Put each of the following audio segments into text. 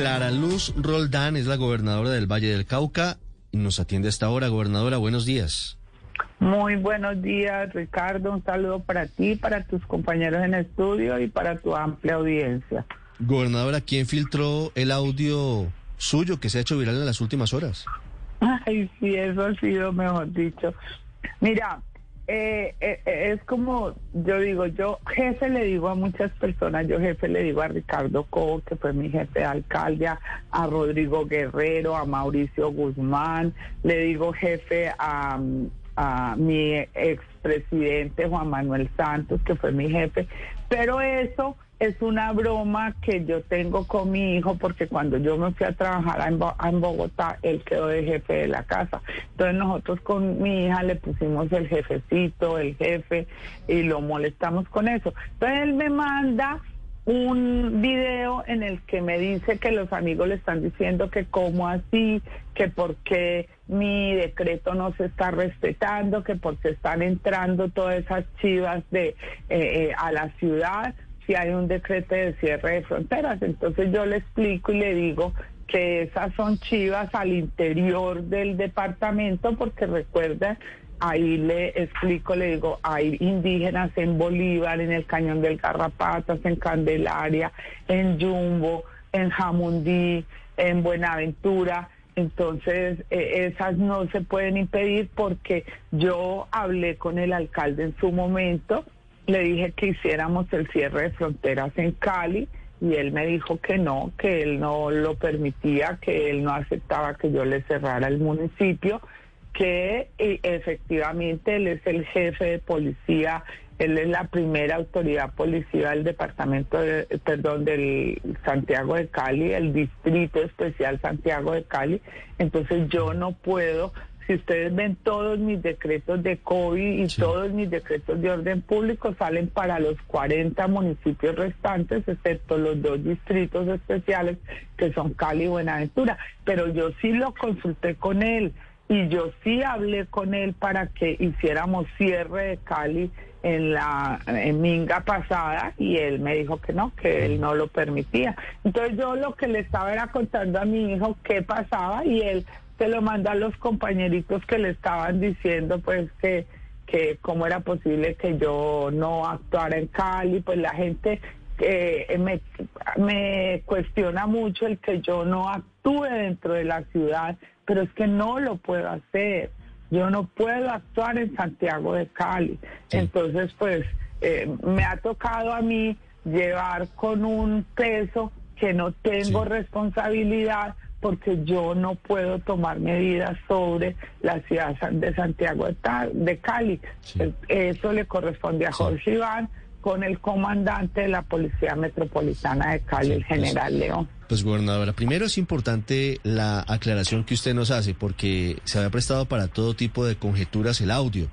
Clara Luz Roldán es la gobernadora del Valle del Cauca y nos atiende a esta hora. Gobernadora, buenos días. Muy buenos días, Ricardo. Un saludo para ti, para tus compañeros en estudio y para tu amplia audiencia. Gobernadora, ¿quién filtró el audio suyo que se ha hecho viral en las últimas horas? Ay, sí, eso ha sido, mejor dicho. Mira, eh, eh, es como yo digo, yo jefe le digo a muchas personas, yo jefe le digo a Ricardo Cobo, que fue mi jefe de alcalde, a, Rodrigo Guerrero, a Mauricio Guzmán, le digo jefe a, a mi expresidente Juan Manuel Santos, que fue mi jefe, pero eso es una broma que yo tengo con mi hijo porque cuando yo me fui a trabajar en, Bogotá, él quedó de jefe de la casa. Entonces nosotros con mi hija le pusimos el jefecito, el jefe, y lo molestamos con eso. Entonces él me manda un video en el que me dice que los amigos le están diciendo que cómo así, que por qué mi decreto no se está respetando, que porque están entrando todas esas chivas de eh, eh, a la ciudad si hay un decreto de cierre de fronteras. Entonces yo le explico y le digo que esas son chivas al interior del departamento, porque recuerda, ahí le explico, le digo, hay indígenas en Bolívar, en el Cañón del Garrapatas, en Candelaria, en Jumbo, en Jamundí, en Buenaventura. Entonces, eh, esas no se pueden impedir porque yo hablé con el alcalde en su momento le dije que hiciéramos el cierre de fronteras en Cali y él me dijo que no, que él no lo permitía, que él no aceptaba que yo le cerrara el municipio, que efectivamente él es el jefe de policía, él es la primera autoridad policial del departamento, de, perdón, del Santiago de Cali, el distrito especial Santiago de Cali, entonces yo no puedo si ustedes ven todos mis decretos de COVID y todos mis decretos de orden público salen para los 40 municipios restantes, excepto los dos distritos especiales que son Cali y Buenaventura. Pero yo sí lo consulté con él y yo sí hablé con él para que hiciéramos cierre de Cali en la en Minga pasada y él me dijo que no, que él no lo permitía. Entonces yo lo que le estaba era contando a mi hijo qué pasaba y él se lo manda a los compañeritos que le estaban diciendo pues que que cómo era posible que yo no actuara en Cali, pues la gente eh, me, me cuestiona mucho el que yo no actúe dentro de la ciudad, pero es que no lo puedo hacer. Yo no puedo actuar en Santiago de Cali. Entonces, pues eh, me ha tocado a mí llevar con un peso que no tengo responsabilidad porque yo no puedo tomar medidas sobre la ciudad de Santiago de Cali. Eso le corresponde a Jorge Iván con el comandante de la Policía Metropolitana de Cali, el pues, general León. Pues gobernadora, primero es importante la aclaración que usted nos hace, porque se había prestado para todo tipo de conjeturas el audio.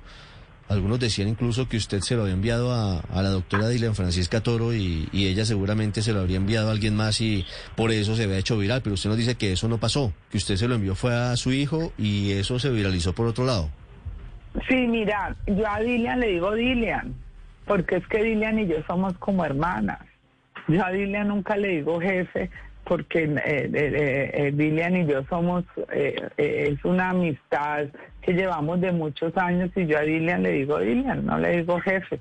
Algunos decían incluso que usted se lo había enviado a, la doctora Dilian Francisca Toro y, ella seguramente se lo habría enviado a alguien más y por eso se había hecho viral, pero usted nos dice que eso no pasó, que usted se lo envió fue a su hijo y eso se viralizó por otro lado. Sí, mira, yo a Dilian le digo Dilian, porque es que Dilian y yo somos como hermanas. Yo a Dilian nunca le digo jefe, porque eh, eh, eh, Dilian y yo somos, es una amistad que llevamos de muchos años y yo a Dilian le digo Dilian, no le digo jefe.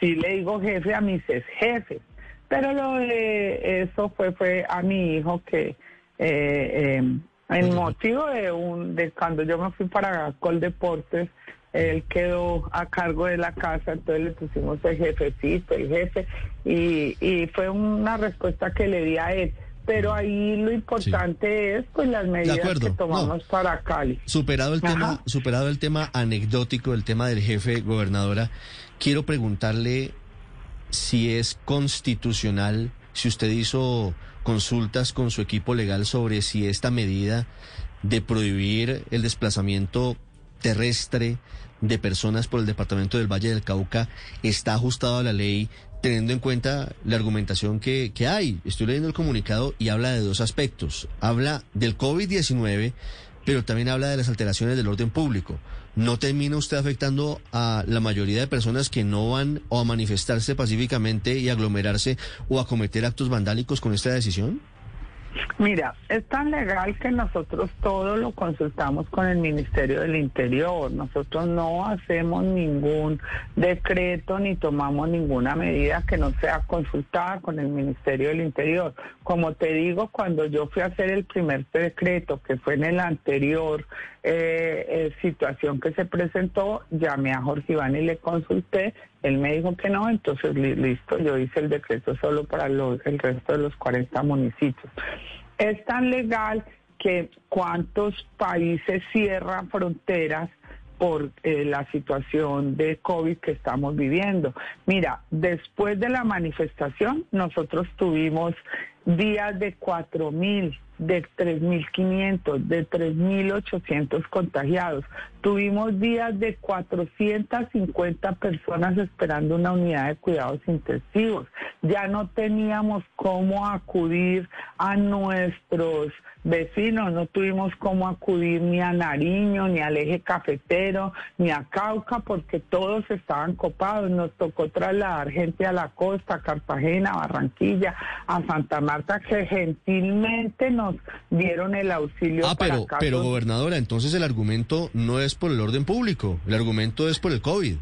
sí le digo jefe a mis ex jefes, pero lo de eso fue, fue a mi hijo que en motivo de, un, de cuando yo me fui para Col Deportes, él quedó a cargo de la casa, entonces le pusimos el jefecito, el jefe, y, y fue una respuesta que le di a él. Pero ahí lo importante es pues las medidas que tomamos para Cali. Superado el tema, superado el tema anecdótico, el tema del jefe gobernadora, quiero preguntarle si es constitucional, si usted hizo consultas con su equipo legal sobre si esta medida de prohibir el desplazamiento terrestre de personas por el departamento del Valle del Cauca está ajustado a la ley teniendo en cuenta la argumentación que, que hay. Estoy leyendo el comunicado y habla de dos aspectos. Habla del COVID-19, pero también habla de las alteraciones del orden público. ¿No termina usted afectando a la mayoría de personas que no van o a manifestarse pacíficamente y aglomerarse o a cometer actos vandálicos con esta decisión? Mira, es tan legal que nosotros todo lo consultamos con el Ministerio del Interior. Nosotros no hacemos ningún decreto ni tomamos ninguna medida que no sea consultada con el Ministerio del Interior. Como te digo, cuando yo fui a hacer el primer decreto, que fue en el anterior eh, eh, situación que se presentó, llamé a Jorge Iván y le consulté. Él me dijo que no, entonces listo, yo hice el decreto solo para los, el resto de los 40 municipios es tan legal que cuántos países cierran fronteras por eh, la situación de COVID que estamos viviendo. Mira, después de la manifestación, nosotros tuvimos días de 4.000, de 3.500, de 3.800 contagiados. Tuvimos días de 450 personas esperando una unidad de cuidados intensivos. Ya no teníamos cómo acudir a nuestros vecinos, no tuvimos cómo acudir ni a Nariño, ni al eje cafetero, ni a Cauca, porque todos estaban copados. Nos tocó trasladar gente a la costa, a Cartagena, a Barranquilla, a Santa Marta, que gentilmente nos dieron el auxilio. Ah, pero, pero gobernadora, entonces el argumento no es por el orden público, el argumento es por el COVID.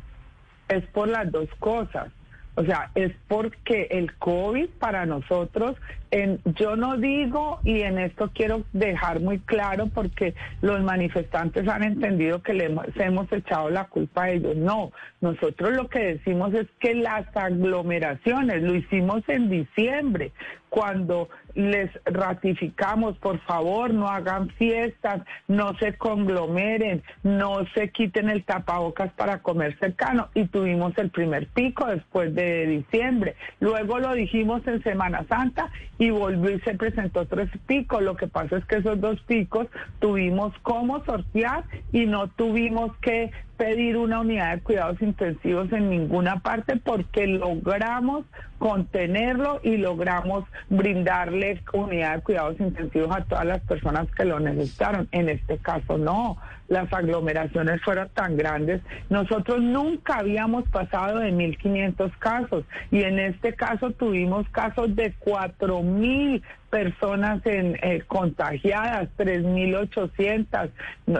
Es por las dos cosas. O sea, es porque el COVID para nosotros, en, yo no digo, y en esto quiero dejar muy claro, porque los manifestantes han entendido que le hemos, echado la culpa a ellos. No, nosotros lo que decimos es que las aglomeraciones, lo hicimos en diciembre, cuando les ratificamos, por favor, no hagan fiestas, no se conglomeren, no se quiten el tapabocas para comer cercano. Y tuvimos el primer pico después de diciembre. Luego lo dijimos en Semana Santa y volvió y se presentó tres picos. Lo que pasa es que esos dos picos tuvimos cómo sortear y no tuvimos que pedir una unidad de cuidados intensivos en ninguna parte porque logramos contenerlo y logramos brindarle unidad de cuidados intensivos a todas las personas que lo necesitaron. En este caso no, las aglomeraciones fueron tan grandes. Nosotros nunca habíamos pasado de 1.500 casos y en este caso tuvimos casos de 4.000 personas en, eh, contagiadas, 3.800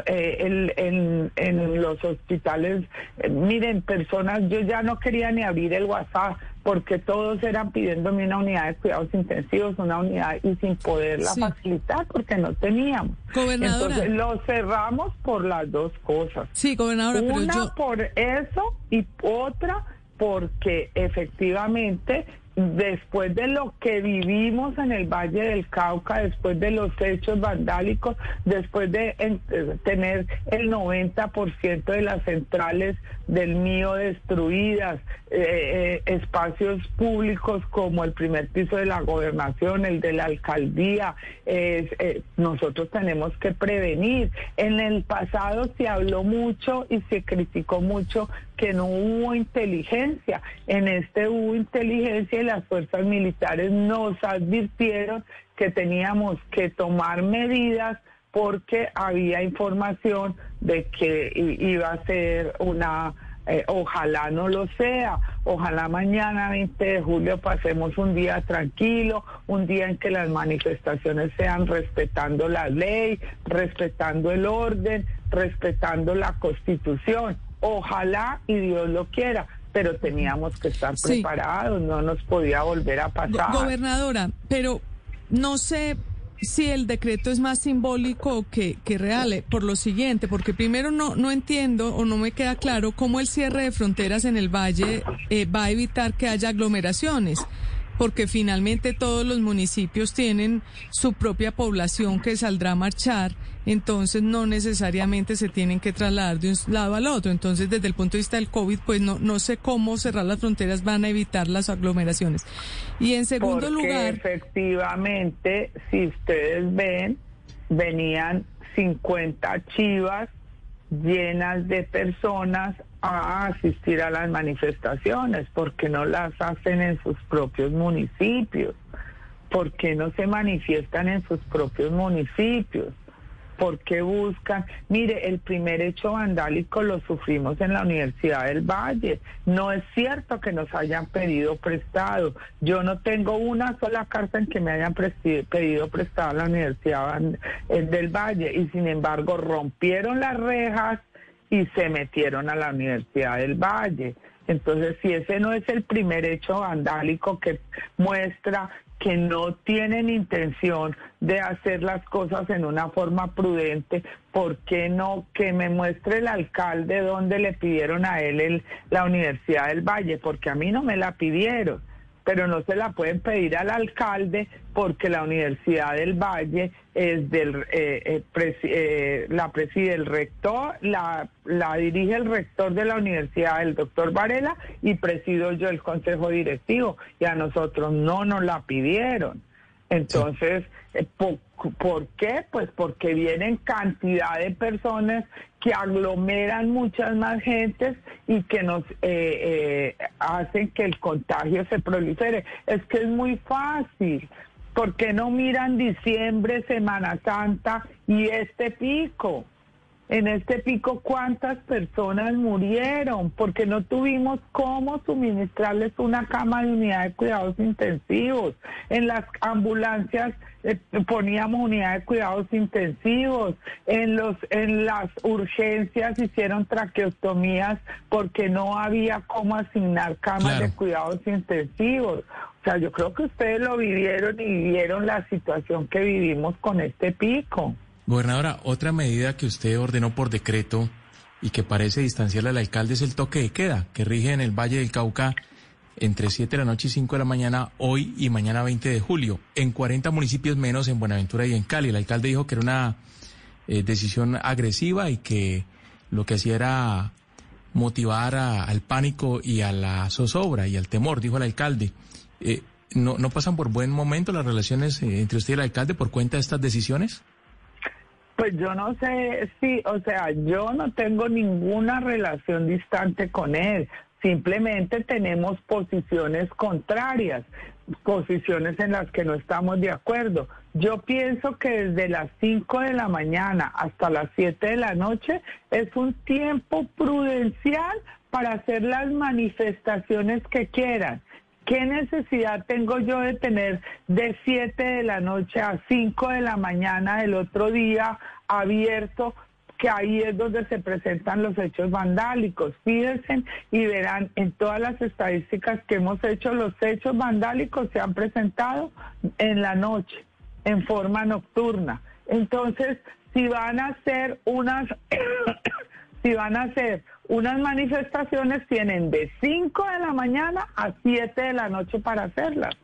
eh, en, en los hospitales. Eh, miren, personas, yo ya no quería ni abrir el WhatsApp porque todos eran pidiéndome una unidad de cuidados intensivos, una unidad y sin poderla facilitar porque no teníamos. Entonces lo cerramos por las dos cosas. Sí, gobernadora, una por eso y otra porque efectivamente después de lo que vivimos en el Valle del Cauca, después de los hechos vandálicos, después de tener el 90% de las centrales del mío destruidas, eh, eh, espacios públicos como el primer piso de la gobernación, el de la alcaldía, eh, nosotros tenemos que prevenir. En el pasado se habló mucho y se criticó mucho que no hubo inteligencia. En este hubo inteligencia y las fuerzas militares nos advirtieron que teníamos que tomar medidas porque había información de que iba a ser una, eh, ojalá no lo sea, ojalá mañana 20 de julio pasemos un día tranquilo, un día en que las manifestaciones sean respetando la ley, respetando el orden, respetando la constitución. Ojalá y Dios lo quiera, pero teníamos que estar preparados, no nos podía volver a pasar. Gobernadora, pero no sé si el decreto es más simbólico que, que real, eh, por lo siguiente, porque primero no, no entiendo o no me queda claro cómo el cierre de fronteras en el valle eh, va a evitar que haya aglomeraciones porque finalmente todos los municipios tienen su propia población que saldrá a marchar, entonces no necesariamente se tienen que trasladar de un lado al otro. Entonces, desde el punto de vista del COVID, pues no, no sé cómo cerrar las fronteras van a evitar las aglomeraciones. Y en segundo lugar... Efectivamente, si ustedes ven, venían 50 chivas llenas de personas a asistir a las manifestaciones, porque no las hacen en sus propios municipios, porque no se manifiestan en sus propios municipios. ¿Por qué buscan? Mire, el primer hecho vandálico lo sufrimos en la Universidad del Valle. No es cierto que nos hayan pedido prestado. Yo no tengo una sola carta en que me hayan pedido prestado a la Universidad del Valle y sin embargo rompieron las rejas y se metieron a la Universidad del Valle. Entonces, si ese no es el primer hecho vandálico que muestra que no tienen intención de hacer las cosas en una forma prudente, ¿por qué no que me muestre el alcalde dónde le pidieron a él la Universidad del Valle? Porque a mí no me la pidieron pero no se la pueden pedir al alcalde porque la Universidad del Valle es del eh, eh, eh, la preside el rector, la, la dirige el rector de la universidad, el doctor Varela, y presido yo el consejo directivo, y a nosotros no nos la pidieron. Entonces, eh, ¿por, qué? Pues porque vienen cantidad de personas que aglomeran muchas más gentes y que nos eh, eh, hacen que el contagio se prolifere. Es que es muy fácil. ¿Por qué no miran diciembre, Semana Santa y este pico? En este pico, ¿cuántas personas murieron? Porque no tuvimos cómo suministrarles una cama de unidad de cuidados intensivos. En las ambulancias eh, poníamos unidad de cuidados intensivos. En, los, en las urgencias hicieron traqueostomías porque no había cómo asignar camas de cuidados intensivos. O sea, yo creo que ustedes lo vivieron y vivieron la situación que vivimos con este pico. Gobernadora, otra medida que usted ordenó por decreto y que parece distanciar al alcalde es el toque de queda, que rige en el Valle del Cauca entre 7 de la noche y 5 de la mañana, hoy y mañana 20 de julio, en 40 municipios menos en Buenaventura y en Cali. El alcalde dijo que era una eh, decisión agresiva y que lo que hacía era motivar al pánico y a la zozobra y al temor, dijo el alcalde. Eh, ¿no, ¿No pasan por buen momento las relaciones eh, entre usted y el alcalde por cuenta de estas decisiones? Pues yo no sé si, o sea, yo no tengo ninguna relación distante con él. Simplemente tenemos posiciones contrarias, posiciones en las que no estamos de acuerdo. Yo pienso que desde las 5 de la mañana hasta las 7 de la noche es un tiempo prudencial para hacer las manifestaciones que quieran. ¿Qué necesidad tengo yo de tener de 7 de la noche a 5 de la mañana del otro día abierto? que ahí es donde se presentan los hechos vandálicos. Fíjense y verán en todas las estadísticas que hemos hecho, los hechos vandálicos se han presentado en la noche, en forma nocturna. Entonces, si van a hacer unas, si van a hacer unas manifestaciones tienen de 5 de la mañana a 7 de la noche para hacerlas.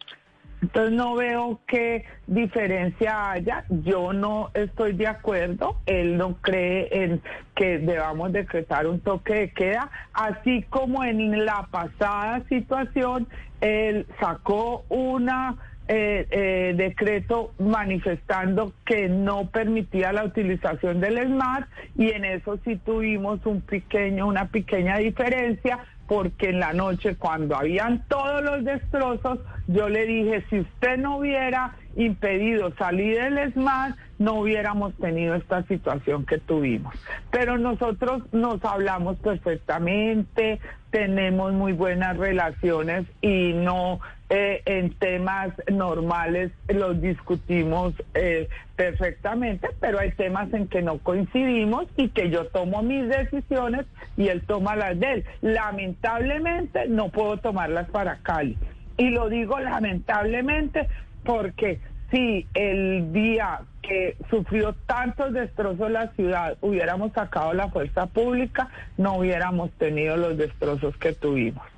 Entonces no veo qué diferencia haya. Yo no estoy de acuerdo. Él no cree en que debamos decretar un toque de queda, así como en la pasada situación él sacó una eh, eh, decreto manifestando que no permitía la utilización del SMART y en eso sí tuvimos un pequeño, una pequeña diferencia porque en la noche cuando habían todos los destrozos, yo le dije, si usted no hubiera impedido salir del SMART, no hubiéramos tenido esta situación que tuvimos. Pero nosotros nos hablamos perfectamente, tenemos muy buenas relaciones y no eh, en temas normales los discutimos eh, perfectamente, pero hay temas en que no coincidimos y que yo tomo mis decisiones y él toma las de él. Lamentablemente no puedo tomarlas para Cali. Y lo digo lamentablemente porque si el día que sufrió tantos destrozos la ciudad hubiéramos sacado la fuerza pública, no hubiéramos tenido los destrozos que tuvimos.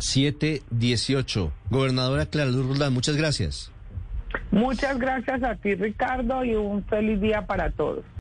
718. Gobernadora Clara Luz Roldán, muchas gracias. Muchas gracias a ti, Ricardo, y un feliz día para todos.